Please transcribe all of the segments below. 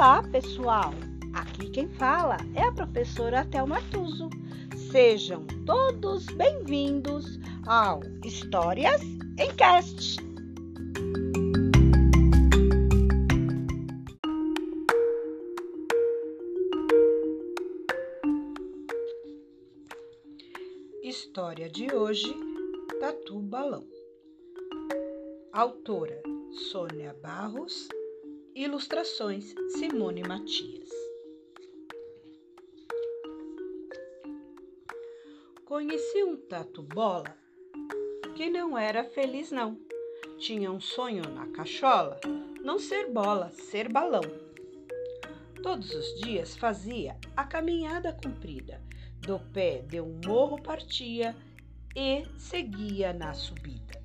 Olá, pessoal! Aqui quem fala é a professora Thelma Tuso. Sejam todos bem-vindos ao Histórias em Cast. História de hoje: Tatu Balão. Autora Sônia Barros Ilustrações Simone Matias. Conheci um tatu bola que não era feliz não. Tinha um sonho na cachola, não ser bola, ser balão. Todos os dias fazia a caminhada comprida, do pé de um morro partia e seguia na subida.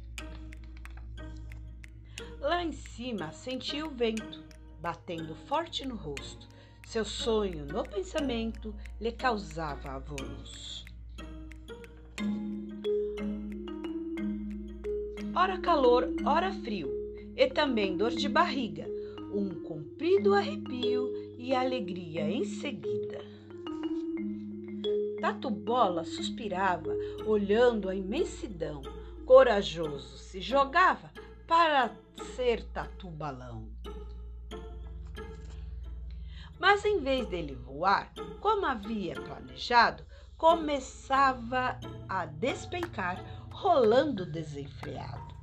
Lá em cima sentia o vento batendo forte no rosto. Seu sonho no pensamento lhe causava alvoroço. Ora calor, ora frio, e também dor de barriga, um comprido arrepio e alegria em seguida. Tatu Bola suspirava, olhando a imensidão. Corajoso se jogava para ser tatu balão. Mas em vez dele voar, como havia planejado, começava a despencar, rolando desenfreado.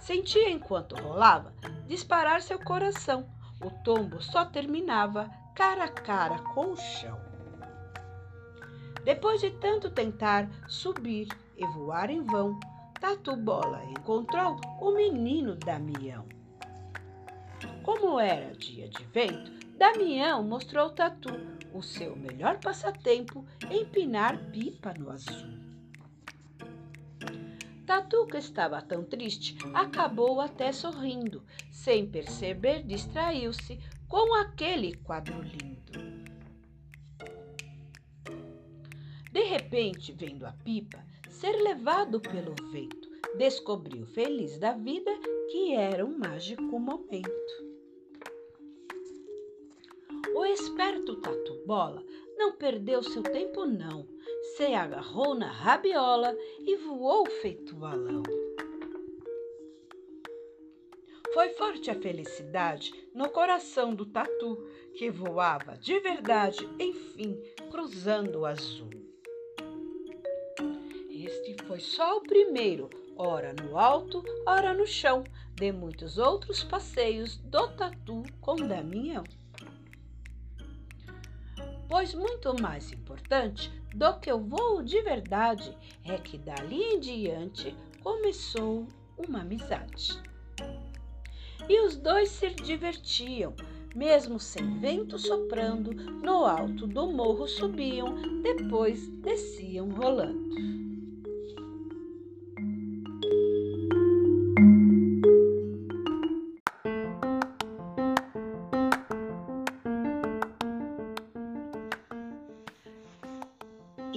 Sentia enquanto rolava disparar seu coração. O tombo só terminava cara a cara com o chão. Depois de tanto tentar subir e voar em vão, Tatu Bola encontrou o menino Damião. Como era dia de vento, Damião mostrou Tatu o seu melhor passatempo empinar pipa no azul. Tatu, que estava tão triste, acabou até sorrindo. Sem perceber, distraiu-se com aquele quadro lindo. De repente, vendo a pipa, ser levado pelo vento, descobriu feliz da vida que era um mágico momento. O esperto Tatu Bola não perdeu seu tempo não, se agarrou na rabiola e voou feito balão. Foi forte a felicidade no coração do tatu, que voava de verdade, enfim, cruzando o azul. Este foi só o primeiro, ora no alto, ora no chão, de muitos outros passeios do tatu com Damião. Pois muito mais importante do que o voo de verdade é que dali em diante começou uma amizade. E os dois se divertiam, mesmo sem vento soprando, no alto do morro subiam, depois desciam rolando.